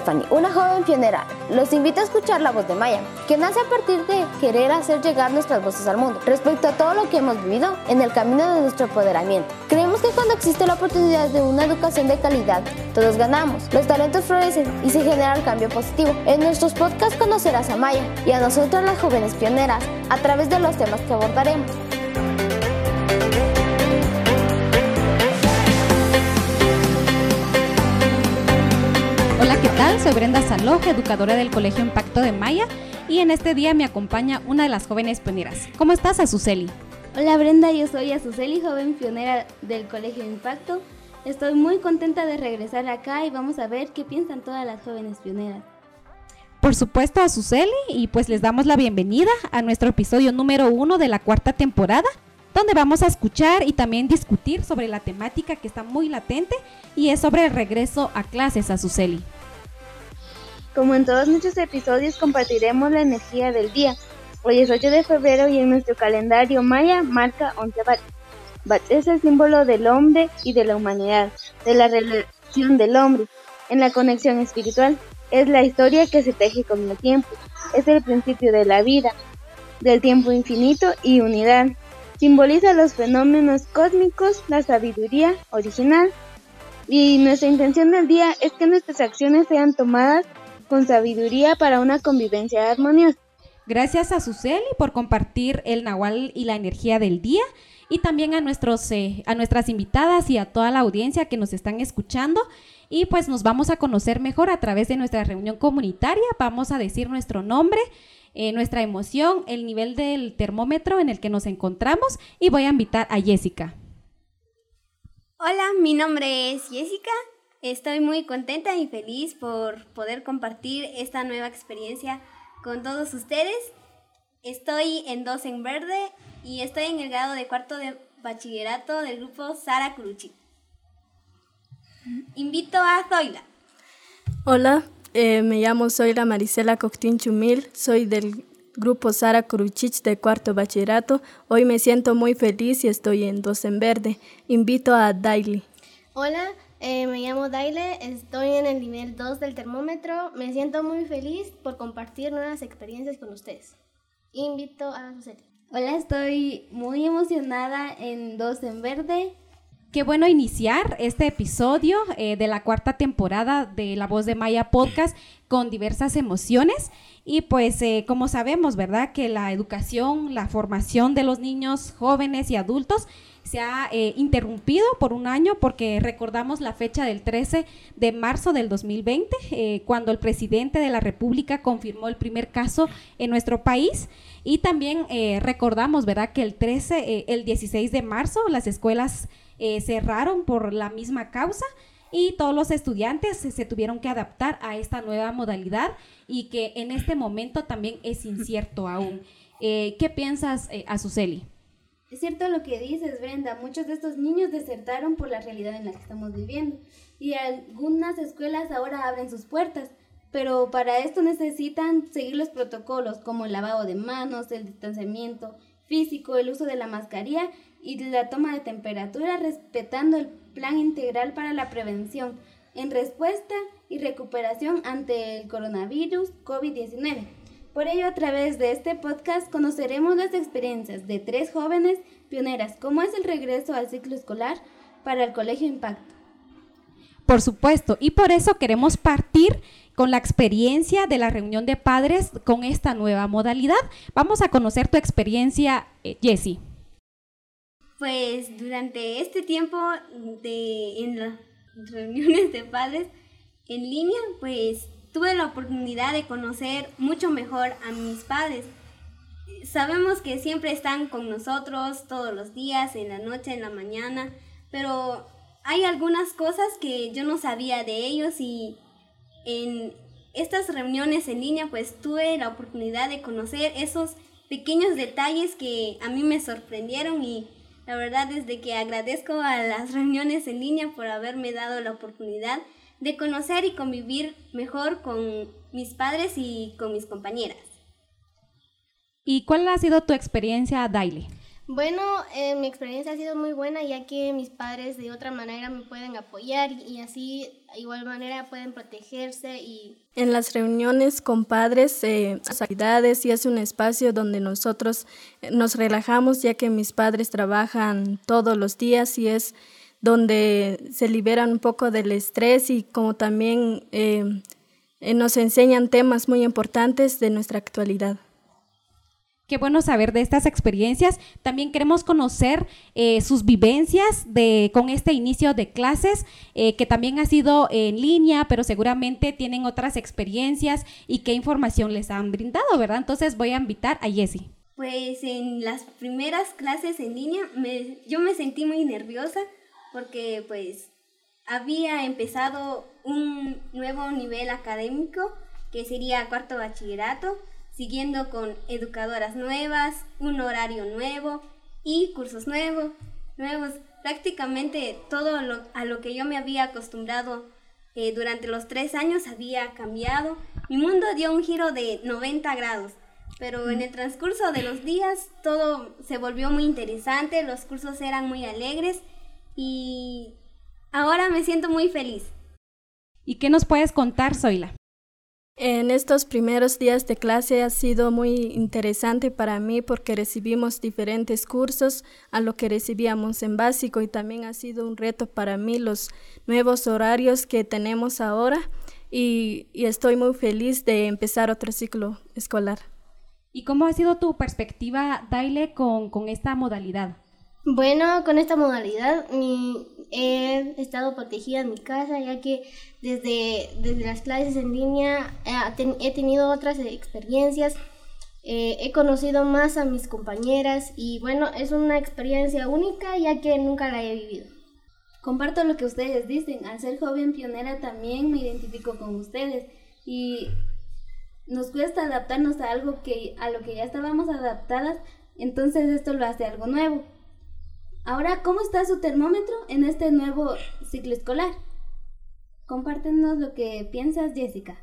Stephanie, una joven pionera. Los invito a escuchar la voz de Maya, que nace a partir de querer hacer llegar nuestras voces al mundo respecto a todo lo que hemos vivido en el camino de nuestro empoderamiento. Creemos que cuando existe la oportunidad de una educación de calidad, todos ganamos, los talentos florecen y se genera el cambio positivo. En nuestros podcasts conocerás a Maya y a nosotros las jóvenes pioneras a través de los temas que abordaremos. ¿Qué tal? Soy Brenda Saloja, educadora del Colegio Impacto de Maya, y en este día me acompaña una de las jóvenes pioneras. ¿Cómo estás, Azuceli? Hola Brenda, yo soy Azuceli, joven pionera del Colegio Impacto. Estoy muy contenta de regresar acá y vamos a ver qué piensan todas las jóvenes pioneras. Por supuesto, Azuceli, y pues les damos la bienvenida a nuestro episodio número uno de la cuarta temporada, donde vamos a escuchar y también discutir sobre la temática que está muy latente y es sobre el regreso a clases, Azuceli. Como en todos nuestros episodios compartiremos la energía del día. Hoy es 8 de febrero y en nuestro calendario maya marca 11 Bat. Bat es el símbolo del hombre y de la humanidad, de la relación del hombre, en la conexión espiritual. Es la historia que se teje con el tiempo. Es el principio de la vida, del tiempo infinito y unidad. Simboliza los fenómenos cósmicos, la sabiduría original. Y nuestra intención del día es que nuestras acciones sean tomadas con sabiduría para una convivencia armoniosa. Gracias a Suseli por compartir el Nahual y la energía del día y también a, nuestros, eh, a nuestras invitadas y a toda la audiencia que nos están escuchando. Y pues nos vamos a conocer mejor a través de nuestra reunión comunitaria. Vamos a decir nuestro nombre, eh, nuestra emoción, el nivel del termómetro en el que nos encontramos y voy a invitar a Jessica. Hola, mi nombre es Jessica Estoy muy contenta y feliz por poder compartir esta nueva experiencia con todos ustedes. Estoy en Dos en Verde y estoy en el grado de cuarto de bachillerato del grupo Sara Cruchi. Invito a Zoila. Hola, eh, me llamo Zoila Marisela Coctín Chumil, soy del grupo Sara Cruchich de cuarto bachillerato. Hoy me siento muy feliz y estoy en Dos en Verde. Invito a Daily. Hola, eh, me llamo Daile, estoy en el nivel 2 del termómetro. Me siento muy feliz por compartir nuevas experiencias con ustedes. Invito a Suseli. Hola, estoy muy emocionada en Dos en Verde. Qué bueno iniciar este episodio eh, de la cuarta temporada de La Voz de Maya Podcast con diversas emociones. Y pues eh, como sabemos, ¿verdad? Que la educación, la formación de los niños, jóvenes y adultos se ha eh, interrumpido por un año porque recordamos la fecha del 13 de marzo del 2020, eh, cuando el presidente de la República confirmó el primer caso en nuestro país. Y también recordamos, ¿verdad?, que el 13, el 16 de marzo las escuelas cerraron por la misma causa y todos los estudiantes se, tuvieron que adaptar a esta nueva modalidad y que en este momento también es incierto aún. ¿Qué piensas, Azuceli? Es cierto lo que dices, Brenda. Muchos de estos niños desertaron por la realidad en la que estamos viviendo. Y algunas escuelas ahora abren sus puertas. Pero para esto necesitan seguir los protocolos como el lavado de manos, el distanciamiento físico, el uso de la mascarilla y la toma de temperatura, respetando el plan integral para la prevención en respuesta y recuperación ante el coronavirus COVID-19. Por ello, a través de este podcast conoceremos las experiencias de tres jóvenes pioneras, como es el regreso al ciclo escolar para el Colegio Impacto. Por supuesto, y por eso queremos partir con la experiencia de la reunión de padres con esta nueva modalidad. Vamos a conocer tu experiencia, eh, Jessie. Pues durante este tiempo de, en las reuniones de padres en línea, pues tuve la oportunidad de conocer mucho mejor a mis padres. Sabemos que siempre están con nosotros todos los días, en la noche, en la mañana, pero hay algunas cosas que yo no sabía de ellos y en estas reuniones en línea pues tuve la oportunidad de conocer esos pequeños detalles que a mí me sorprendieron y la verdad es de que agradezco a las reuniones en línea por haberme dado la oportunidad de conocer y convivir mejor con mis padres y con mis compañeras. ¿Y cuál ha sido tu experiencia, Daile? Bueno, eh, mi experiencia ha sido muy buena ya que mis padres de otra manera me pueden apoyar y así de igual manera pueden protegerse y... En las reuniones con padres, eh, actividades y es un espacio donde nosotros eh, nos relajamos ya que mis padres trabajan todos los días y es donde se liberan un poco del estrés y como también eh, nos enseñan temas muy importantes de nuestra actualidad. Qué bueno saber de estas experiencias. También queremos conocer eh, sus vivencias de, con este inicio de clases, eh, que también ha sido en línea, pero seguramente tienen otras experiencias y qué información les han brindado, ¿verdad? Entonces voy a invitar a Jessie. Pues en las primeras clases en línea yo me sentí muy nerviosa porque pues había empezado un nuevo nivel académico que sería cuarto bachillerato siguiendo con educadoras nuevas, un horario nuevo y cursos nuevos, nuevos. Prácticamente todo a lo que yo me había acostumbrado eh, durante los tres años había cambiado. Mi mundo dio un giro de 90 grados, pero en el transcurso de los días todo se volvió muy interesante, los cursos eran muy alegres y ahora me siento muy feliz. ¿Y qué nos puedes contar, Zoila? En estos primeros días de clase ha sido muy interesante para mí porque recibimos diferentes cursos a lo que recibíamos en básico y también ha sido un reto para mí los nuevos horarios que tenemos ahora y, estoy muy feliz de empezar otro ciclo escolar. ¿Y cómo ha sido tu perspectiva, Daile, con, con esta modalidad? Bueno, con esta modalidad he estado protegida en mi casa ya que desde, desde las clases en línea eh, he tenido otras experiencias, eh, he conocido más a mis compañeras y bueno, es una experiencia única ya que nunca la he vivido. Comparto lo que ustedes dicen, al ser joven pionera también me identifico con ustedes y nos cuesta adaptarnos a algo que a lo que ya estábamos adaptadas, entonces esto lo hace algo nuevo. Ahora, ¿cómo está su termómetro en este nuevo ciclo escolar? Compártenos lo que piensas, Jessica.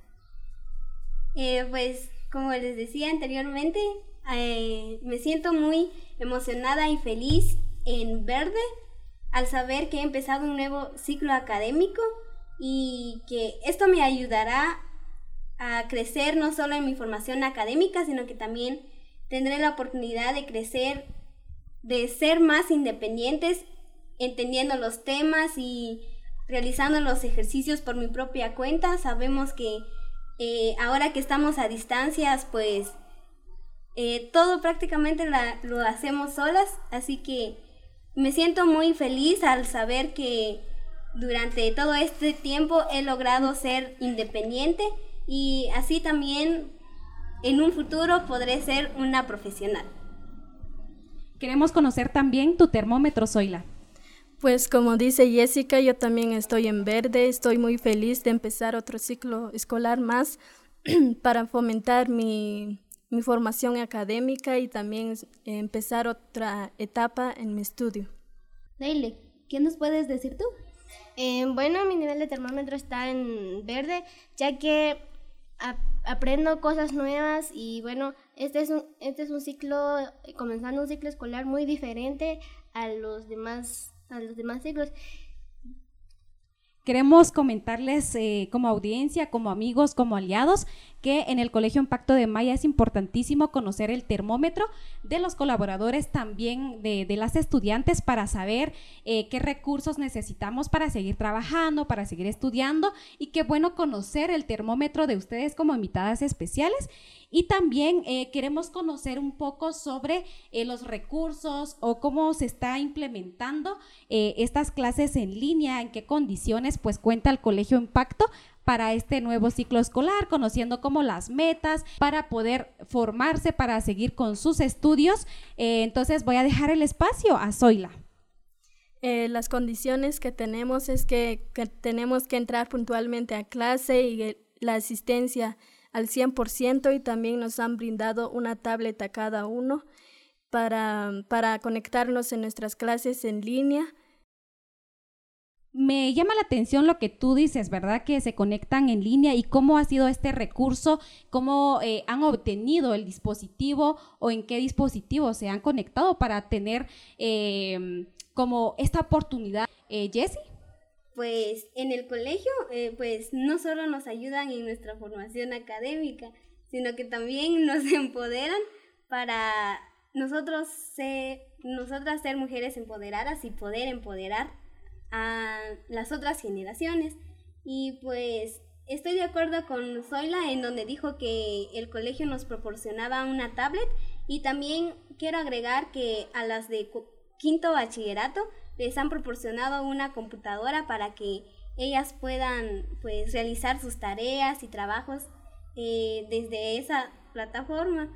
Eh, pues, como les decía anteriormente, eh, me siento muy emocionada y feliz en verde al saber que he empezado un nuevo ciclo académico y que esto me ayudará a crecer no solo en mi formación académica, sino que también tendré la oportunidad de crecer de ser más independientes, entendiendo los temas y realizando los ejercicios por mi propia cuenta. Sabemos que eh, ahora que estamos a distancias, pues eh, todo prácticamente lo hacemos solas, así que me siento muy feliz al saber que durante todo este tiempo he logrado ser independiente y así también en un futuro podré ser una profesional. Queremos conocer también tu termómetro, Zoila. Pues como dice Jessica, yo también estoy en verde, estoy muy feliz de empezar otro ciclo escolar más para fomentar mi, formación académica y también empezar otra etapa en mi estudio. Leile, ¿qué nos puedes decir tú? Eh, bueno, mi nivel de termómetro está en verde, ya que aprendo cosas nuevas y bueno, este es un, este es un ciclo, comenzando un ciclo escolar muy diferente a los demás, a los demás ciclos. Queremos comentarles eh, como audiencia, como amigos, como aliados, que en el Colegio Impacto de Maya es importantísimo conocer el termómetro de los colaboradores, también de, las estudiantes, para saber eh, qué recursos necesitamos para seguir trabajando, para seguir estudiando y qué bueno conocer el termómetro de ustedes como invitadas especiales. Y también eh, queremos conocer un poco sobre los recursos o cómo se está implementando estas clases en línea, en qué condiciones pues cuenta el Colegio Impacto para este nuevo ciclo escolar, conociendo como las metas para poder formarse, para seguir con sus estudios. entonces voy a dejar el espacio a Zoila. las condiciones que tenemos es que, que, tenemos que entrar puntualmente a clase y la asistencia al 100% y también nos han brindado una tableta cada uno para, para conectarnos en nuestras clases en línea. Me llama la atención lo que tú dices, ¿verdad? Que se conectan en línea y cómo ha sido este recurso, cómo eh, han obtenido el dispositivo o en qué dispositivo se han conectado para tener eh, como esta oportunidad. Eh, Jessie. Pues en el colegio, eh, pues no solo nos ayudan en nuestra formación académica, sino que también nos empoderan para nosotros ser, nosotras ser mujeres empoderadas y poder empoderar a las otras generaciones. Y pues estoy de acuerdo con Zoila en donde dijo que el colegio nos proporcionaba una tablet y también quiero agregar que a las de quinto bachillerato les han proporcionado una computadora para que ellas puedan pues realizar sus tareas y trabajos eh, desde esa plataforma.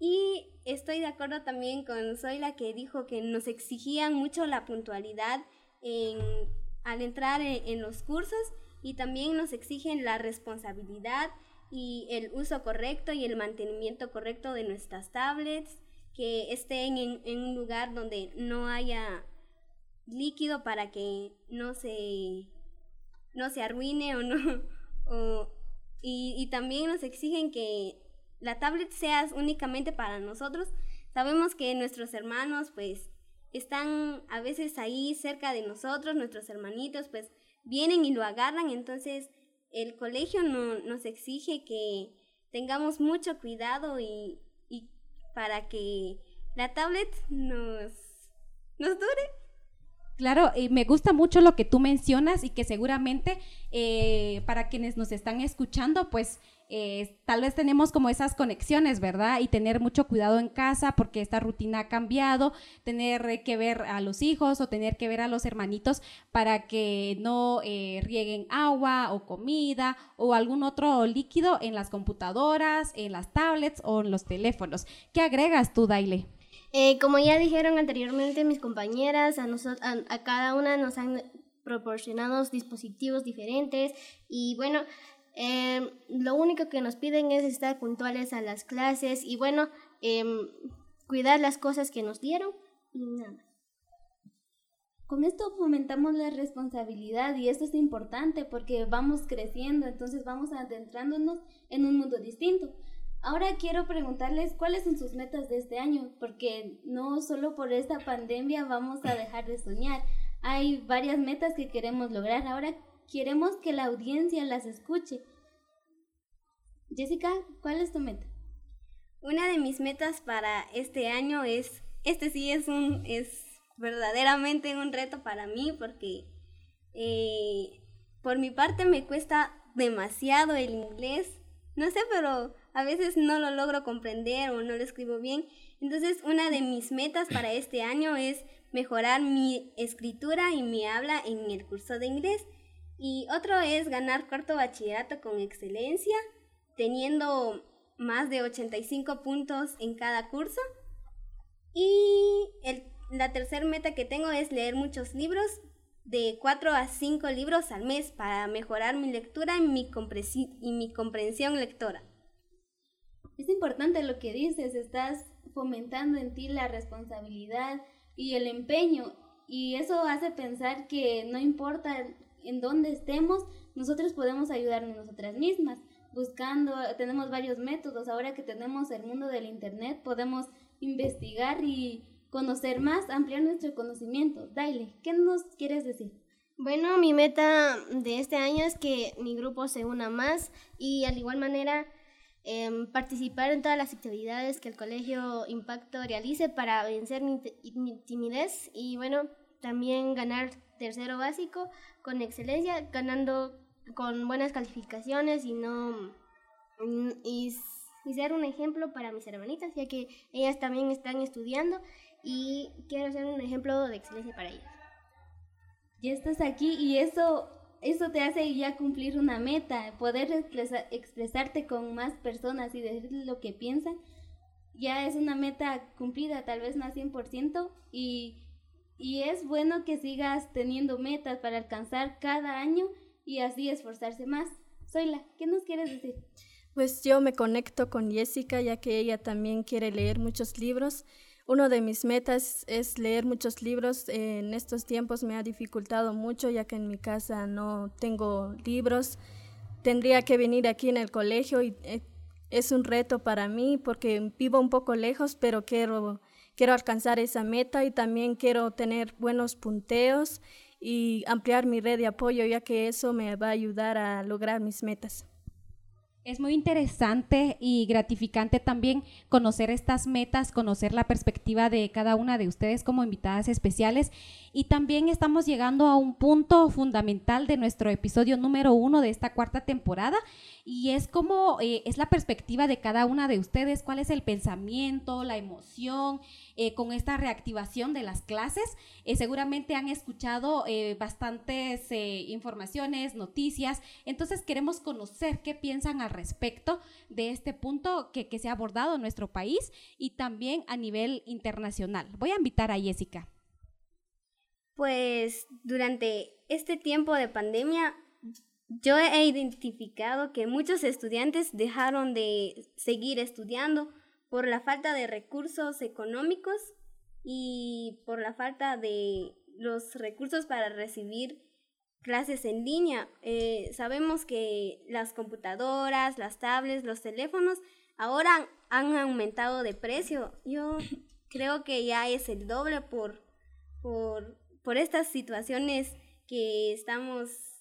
Y estoy de acuerdo también con Zoila que dijo que nos exigían mucho la puntualidad al entrar en, los cursos y también nos exigen la responsabilidad y el uso correcto y el mantenimiento correcto de nuestras tablets, que estén en, un lugar donde no haya líquido para que no se, no se arruine o no. y, y también nos exigen que la tablet sea únicamente para nosotros. Sabemos que nuestros hermanos pues están a veces ahí cerca de nosotros, nuestros hermanitos, pues vienen y lo agarran, entonces el colegio no, nos exige que tengamos mucho cuidado y, y para que la tablet nos, nos dure. Claro, y me gusta mucho lo que tú mencionas y que seguramente eh, para quienes nos están escuchando, pues tal vez tenemos como esas conexiones, ¿verdad? Y tener mucho cuidado en casa porque esta rutina ha cambiado, tener que ver a los hijos o tener que ver a los hermanitos para que no eh, rieguen agua o comida o algún otro líquido en las computadoras, en las tablets o en los teléfonos. ¿Qué agregas tú, Daile? Eh, como ya dijeron anteriormente mis compañeras, a, a cada una nos han proporcionado dispositivos diferentes y bueno, Em, lo único que nos piden es estar puntuales a las clases y bueno, em, cuidar las cosas que nos dieron y nada. Con esto fomentamos la responsabilidad y esto es importante porque vamos creciendo, entonces vamos adentrándonos en un mundo distinto. Ahora quiero preguntarles cuáles son sus metas de este año, porque no solo por esta pandemia vamos a dejar de soñar. Hay varias metas que queremos lograr. Ahora queremos que la audiencia las escuche. Jessica, ¿cuál es tu meta? Una de mis metas para este año es, este sí es un, es verdaderamente un reto para mí porque eh, por mi parte me cuesta demasiado el inglés. No sé, pero a veces no lo logro comprender o no lo escribo bien. Entonces, una de mis metas para este año es mejorar mi escritura y mi habla en el curso de inglés. Y otro es ganar cuarto bachillerato con excelencia, teniendo más de 85 puntos en cada curso. Y la tercera meta que tengo es leer muchos libros, de 4 a 5 libros al mes para mejorar mi lectura y mi, y mi comprensión lectora. Es importante lo que dices, estás fomentando en ti la responsabilidad y el empeño y eso hace pensar que no importa en dónde estemos, nosotros podemos ayudarnos nosotras mismas. Buscando, tenemos varios métodos. Ahora que tenemos el mundo del Internet, podemos investigar y conocer más, ampliar nuestro conocimiento. Daile, ¿qué nos quieres decir? Bueno, mi meta de este año es que mi grupo se una más y al igual manera em, participar en todas las actividades que el colegio Impacto realice para vencer mi, mi timidez y bueno, también ganar tercero básico con excelencia, ganando con buenas calificaciones y no y, ser un ejemplo para mis hermanitas, ya que ellas también están estudiando y quiero ser un ejemplo de excelencia para ellas. Ya estás aquí y eso eso te hace ya cumplir una meta, poder expresarte con más personas y decir lo que piensan. Ya es una meta cumplida, tal vez no al 100%, y y es bueno que sigas teniendo metas para alcanzar cada año y así esforzarse más. Zoila, ¿qué nos quieres decir? Pues yo me conecto con Jessica ya que ella también quiere leer muchos libros. Uno de mis metas es leer muchos libros. En estos tiempos me ha dificultado mucho ya que en mi casa no tengo libros. Tendría que venir aquí en el colegio y eh, es un reto para mí porque vivo un poco lejos, pero quiero, quiero alcanzar esa meta y también quiero tener buenos punteos y ampliar mi red de apoyo ya que eso me va a ayudar a lograr mis metas. Es muy interesante y gratificante también conocer estas metas, conocer la perspectiva de cada una de ustedes como invitadas especiales y también estamos llegando a un punto fundamental de nuestro episodio número uno de esta cuarta temporada y es como eh, es la perspectiva de cada una de ustedes, cuál es el pensamiento, la emoción eh, con esta reactivación de las clases. Eh, seguramente han escuchado bastantes informaciones, noticias, entonces queremos conocer qué piensan al respecto de este punto que, que se ha abordado en nuestro país y también a nivel internacional. Voy a invitar a Jessica. Pues durante este tiempo de pandemia yo he identificado que muchos estudiantes dejaron de seguir estudiando por la falta de recursos económicos y por la falta de los recursos para recibir clases en línea. Eh, sabemos que las computadoras, las tablets, los teléfonos ahora han aumentado de precio. Yo creo que ya es el doble por, por, por estas situaciones que estamos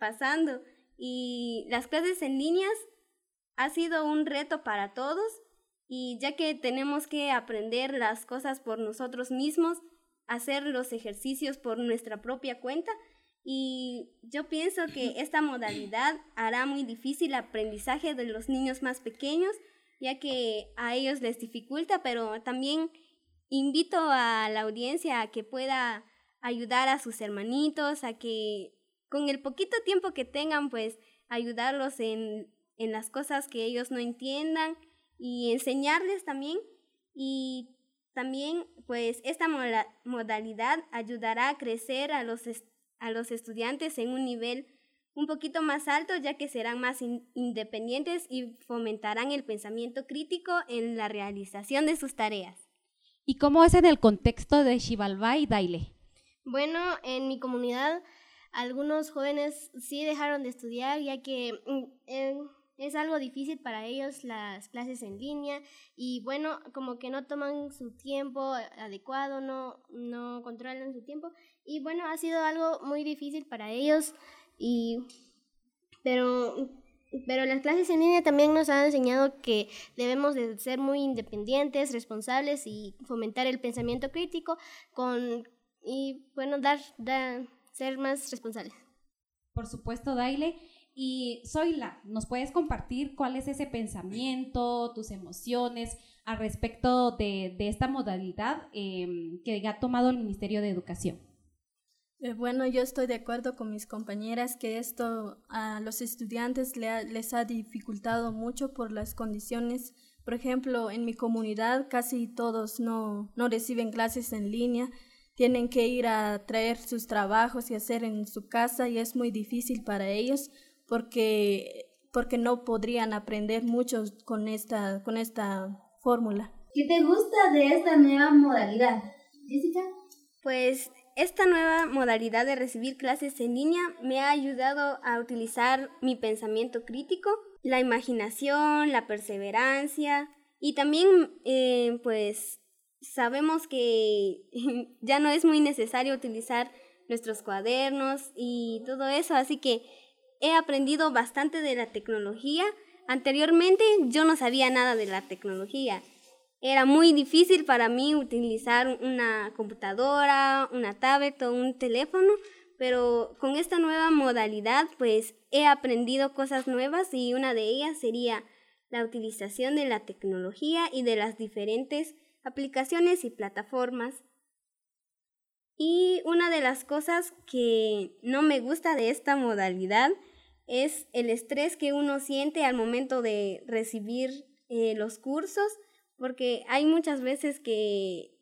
pasando. Y las clases en líneas ha sido un reto para todos y ya que tenemos que aprender las cosas por nosotros mismos, hacer los ejercicios por nuestra propia cuenta y yo pienso que esta modalidad hará muy difícil el aprendizaje de los niños más pequeños, ya que a ellos les dificulta, pero también invito a la audiencia a que pueda ayudar a sus hermanitos, a que con el poquito tiempo que tengan, pues ayudarlos en, en las cosas que ellos no entiendan y enseñarles también. Y también, pues esta modalidad ayudará a crecer a los, a los estudiantes en un nivel un poquito más alto, ya que serán más independientes y fomentarán el pensamiento crítico en la realización de sus tareas. ¿Y cómo es en el contexto de Xibalbá y Daile? Bueno, en mi comunidad algunos jóvenes sí dejaron de estudiar ya que mm, eh, es algo difícil para ellos las clases en línea y bueno, como que no toman su tiempo adecuado, no, no controlan su tiempo y bueno, ha sido algo muy difícil para ellos y pero pero las clases en línea también nos han enseñado que debemos de ser muy independientes, responsables y fomentar el pensamiento crítico con y bueno, dar, dar ser más responsables. Por supuesto, Daile. Y Zoila, ¿nos puedes compartir cuál es ese pensamiento, tus emociones al respecto de, esta modalidad em, que ha tomado el Ministerio de Educación? Eh, bueno, yo estoy de acuerdo con mis compañeras que esto a los estudiantes les ha dificultado mucho por las condiciones. Por ejemplo, en mi comunidad casi todos no, no reciben clases en línea tienen que ir a traer sus trabajos y hacer en su casa y es muy difícil para ellos porque, porque no podrían aprender mucho con esta, con esta fórmula. ¿Qué te gusta de esta nueva modalidad? Jessica. Pues esta nueva modalidad de recibir clases en línea me ha ayudado a utilizar mi pensamiento crítico, la imaginación, la perseverancia y también eh, pues sabemos que ya no es muy necesario utilizar nuestros cuadernos y todo eso, así que he aprendido bastante de la tecnología. Anteriormente yo no sabía nada de la tecnología. Era muy difícil para mí utilizar una computadora, una tablet o un teléfono, pero con esta nueva modalidad pues he aprendido cosas nuevas y una de ellas sería la utilización de la tecnología y de las diferentes aplicaciones y plataformas. Y una de las cosas que no me gusta de esta modalidad es el estrés que uno siente al momento de recibir eh, los cursos, porque hay muchas veces que,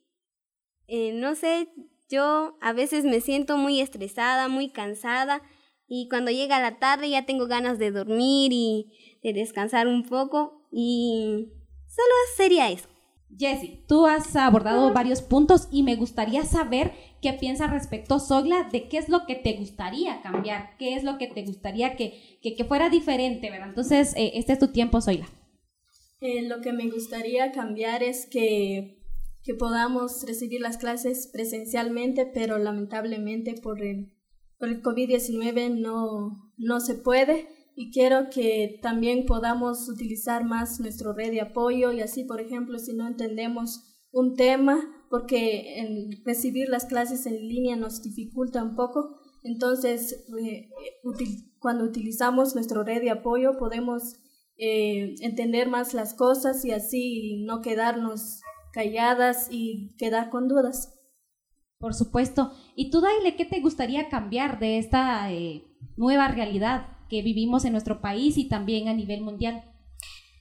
eh, no sé, yo a veces me siento muy estresada, muy cansada, y cuando llega la tarde ya tengo ganas de dormir y de descansar un poco, y solo sería eso. Jessy, tú has abordado varios puntos y me gustaría saber qué piensa respecto, Sogla, de qué es lo que te gustaría cambiar, qué es lo que te gustaría que, que, fuera diferente, ¿verdad? Entonces, eh, este es tu tiempo, Sogla. Eh, lo que me gustaría cambiar es que, que podamos recibir las clases presencialmente, pero lamentablemente por el, por el COVID-19 no, no se puede y quiero que también podamos utilizar más nuestro red de apoyo y así, por ejemplo, si no entendemos un tema, porque recibir las clases en línea nos dificulta un poco, entonces eh, cuando utilizamos nuestro red de apoyo podemos eh, entender más las cosas y así no quedarnos calladas y quedar con dudas. Por supuesto. ¿Y tú, Daile, qué te gustaría cambiar de esta eh, nueva realidad? Que vivimos en nuestro país y también a nivel mundial.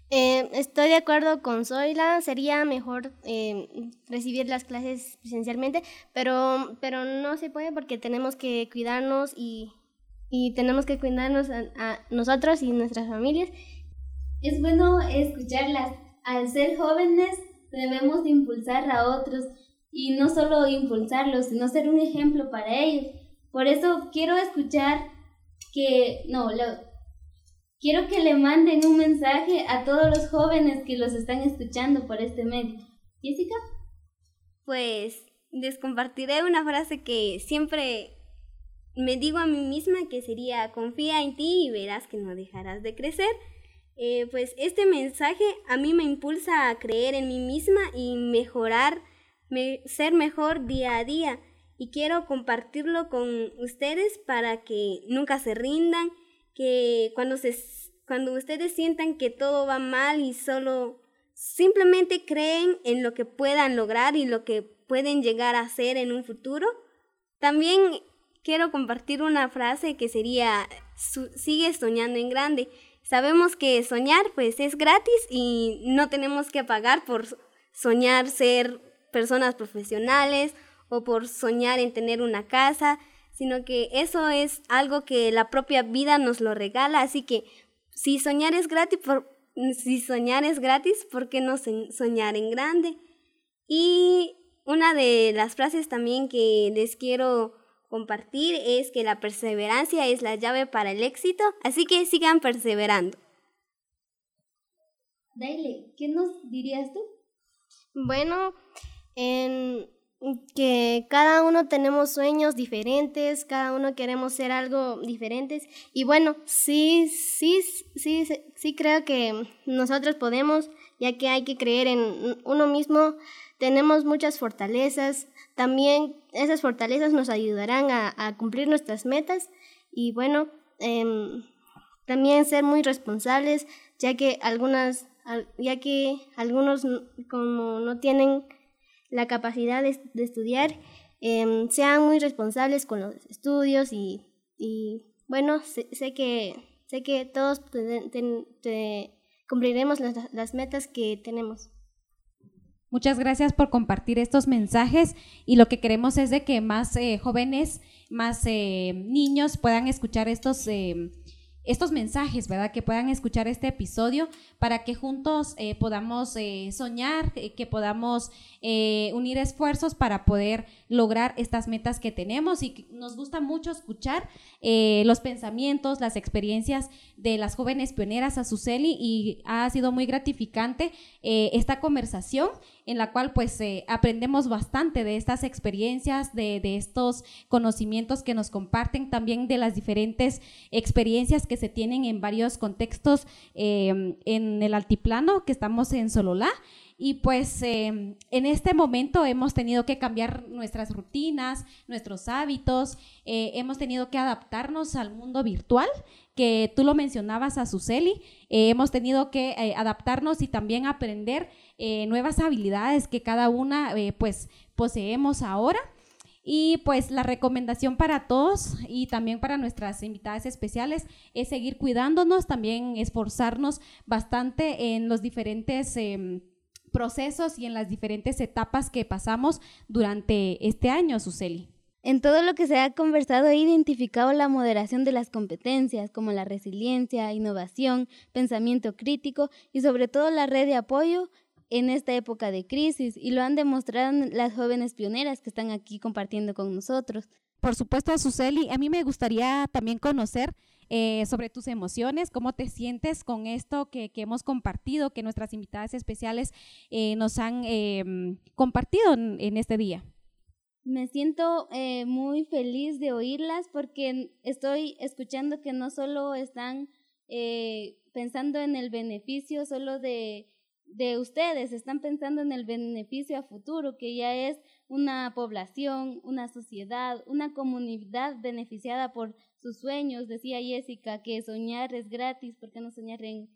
Eh, estoy de acuerdo con Zoila, sería mejor eh, recibir las clases presencialmente, pero, pero no se puede porque tenemos que cuidarnos y, y tenemos que cuidarnos a, nosotros y nuestras familias. Es bueno escucharlas. Al ser jóvenes debemos impulsar a otros y no solo impulsarlos, sino ser un ejemplo para ellos. Por eso quiero escuchar que, no, lo, quiero que le manden un mensaje a todos los jóvenes que los están escuchando por este medio. Jessica. Pues les compartiré una frase que siempre me digo a mí misma que sería confía en ti y verás que no dejarás de crecer. Eh, pues este mensaje a mí me impulsa a creer en mí misma y mejorar, ser mejor día a día y quiero compartirlo con ustedes para que nunca se rindan, que cuando, se, cuando ustedes sientan que todo va mal y solo simplemente creen en lo que puedan lograr y lo que pueden llegar a ser en un futuro. También quiero compartir una frase que sería, sigue soñando en grande. Sabemos que soñar pues es gratis y no tenemos que pagar por soñar ser personas profesionales o por soñar en tener una casa, sino que eso es algo que la propia vida nos lo regala, así que si soñar es gratis, por, si soñar es gratis, ¿por qué no soñar en grande? Y una de las frases también que les quiero compartir es que la perseverancia es la llave para el éxito, así que sigan perseverando. Daile, ¿qué nos dirías tú? Bueno, en que cada uno tenemos sueños diferentes, cada uno queremos ser algo diferentes. Y bueno, sí, sí, sí, sí creo que nosotros podemos, ya que hay que creer en uno mismo, tenemos muchas fortalezas, también esas fortalezas nos ayudarán a, cumplir nuestras metas. Y bueno, em, también ser muy responsables, ya que algunas, ya que algunos como no tienen la capacidad de, estudiar, em, sean muy responsables con los estudios y, bueno, sé, que, sé que todos cumpliremos las, metas que tenemos. Muchas gracias por compartir estos mensajes y lo que queremos es de que más eh, jóvenes, más eh, niños puedan escuchar estos em, estos mensajes, ¿verdad? Que puedan escuchar este episodio para que juntos eh, podamos eh, soñar, eh, que podamos unir esfuerzos para poder lograr estas metas que tenemos y nos gusta mucho escuchar los pensamientos, las experiencias de las jóvenes pioneras Azuceli y ha sido muy gratificante esta conversación en la cual pues aprendemos bastante de estas experiencias, de, de estos conocimientos que nos comparten, también de las diferentes experiencias que se tienen en varios contextos em, en el altiplano, que estamos en Sololá. Y pues em, en este momento hemos tenido que cambiar nuestras rutinas, nuestros hábitos, eh, hemos tenido que adaptarnos al mundo virtual, que tú lo mencionabas a Suseli, eh, hemos tenido que eh, adaptarnos y también aprender nuevas habilidades que cada una pues poseemos ahora. Y pues la recomendación para todos y también para nuestras invitadas especiales es seguir cuidándonos, también esforzarnos bastante en los diferentes... Procesos y en las diferentes etapas que pasamos durante este año, Suseli. En todo lo que se ha conversado he identificado la moderación de las competencias como la resiliencia, innovación, pensamiento crítico y sobre todo la red de apoyo en esta época de crisis y lo han demostrado las jóvenes pioneras que están aquí compartiendo con nosotros. Por supuesto, Suseli, a mí me gustaría también conocer eh, sobre tus emociones, cómo te sientes con esto que, hemos compartido, que nuestras invitadas especiales eh, nos han em, compartido en, este día. Me siento eh, muy feliz de oírlas porque estoy escuchando que no solo están pensando en el beneficio solo de, de ustedes, están pensando en el beneficio a futuro, que ya es una población, una sociedad, una comunidad beneficiada por sus sueños. Decía Jessica que soñar es gratis, ¿por qué no soñar en,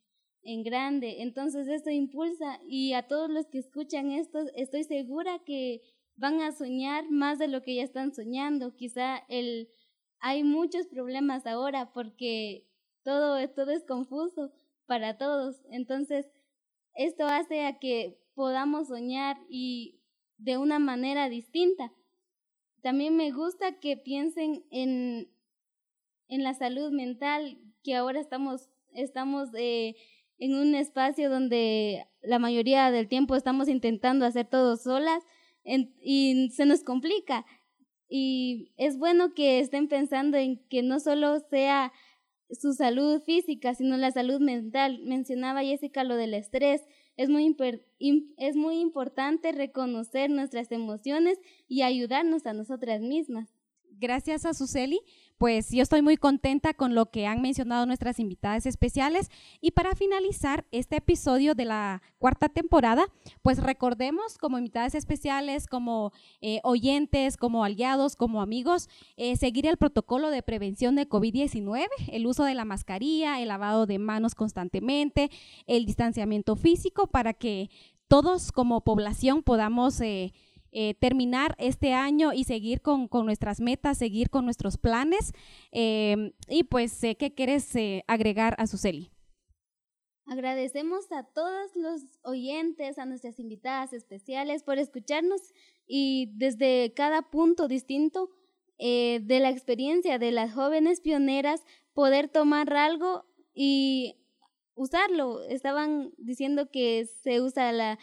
en grande? Entonces esto impulsa y a todos los que escuchan esto, estoy segura que van a soñar más de lo que ya están soñando. Quizá el, hay muchos problemas ahora porque todo, todo es confuso para todos. Entonces, esto hace a que podamos soñar y de una manera distinta. También me gusta que piensen en, en la salud mental, que ahora estamos, estamos eh, en un espacio donde la mayoría del tiempo estamos intentando hacer todo solas y se nos complica. Y es bueno que estén pensando en que no solo sea su salud física, sino la salud mental. Mencionaba Jessica lo del estrés. Es muy, es muy importante reconocer nuestras emociones y ayudarnos a nosotras mismas. Gracias a Suseli pues yo estoy muy contenta con lo que han mencionado nuestras invitadas especiales. Y para finalizar este episodio de la cuarta temporada, pues recordemos como invitadas especiales, como eh, oyentes, como aliados, como amigos, eh, seguir el protocolo de prevención de COVID-19, el uso de la mascarilla, el lavado de manos constantemente, el distanciamiento físico para que todos como población podamos... Eh, eh, terminar este año y seguir con, nuestras metas, seguir con nuestros planes. Eh, y pues, ¿qué quieres eh, agregar a Suseli? Agradecemos a todos los oyentes, a nuestras invitadas especiales por escucharnos y desde cada punto distinto de la experiencia de las jóvenes pioneras poder tomar algo y usarlo. Estaban diciendo que se usa la,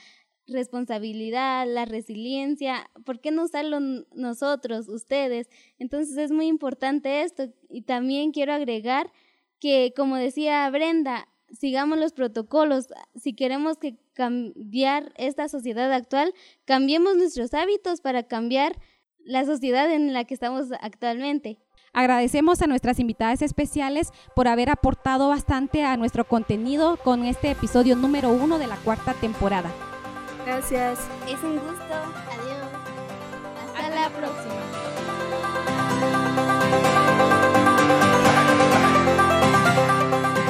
responsabilidad, la resiliencia, ¿por qué no usarlo nosotros, ustedes? Entonces es muy importante esto y también quiero agregar que, como decía Brenda, sigamos los protocolos. Si queremos que cambiar esta sociedad actual, cambiemos nuestros hábitos para cambiar la sociedad en la que estamos actualmente. Agradecemos a nuestras invitadas especiales por haber aportado bastante a nuestro contenido con este episodio número uno de la cuarta temporada. Gracias. Es un gusto. Adiós. Hasta, la próxima.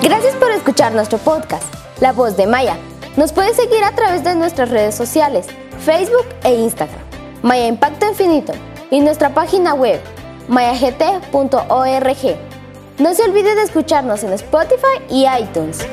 Gracias por escuchar nuestro podcast, La Voz de Maya. Nos puedes seguir a través de nuestras redes sociales, Facebook e Instagram, Maya Impacto Infinito, y nuestra página web, mayagt.org. No se olvide de escucharnos en Spotify y iTunes.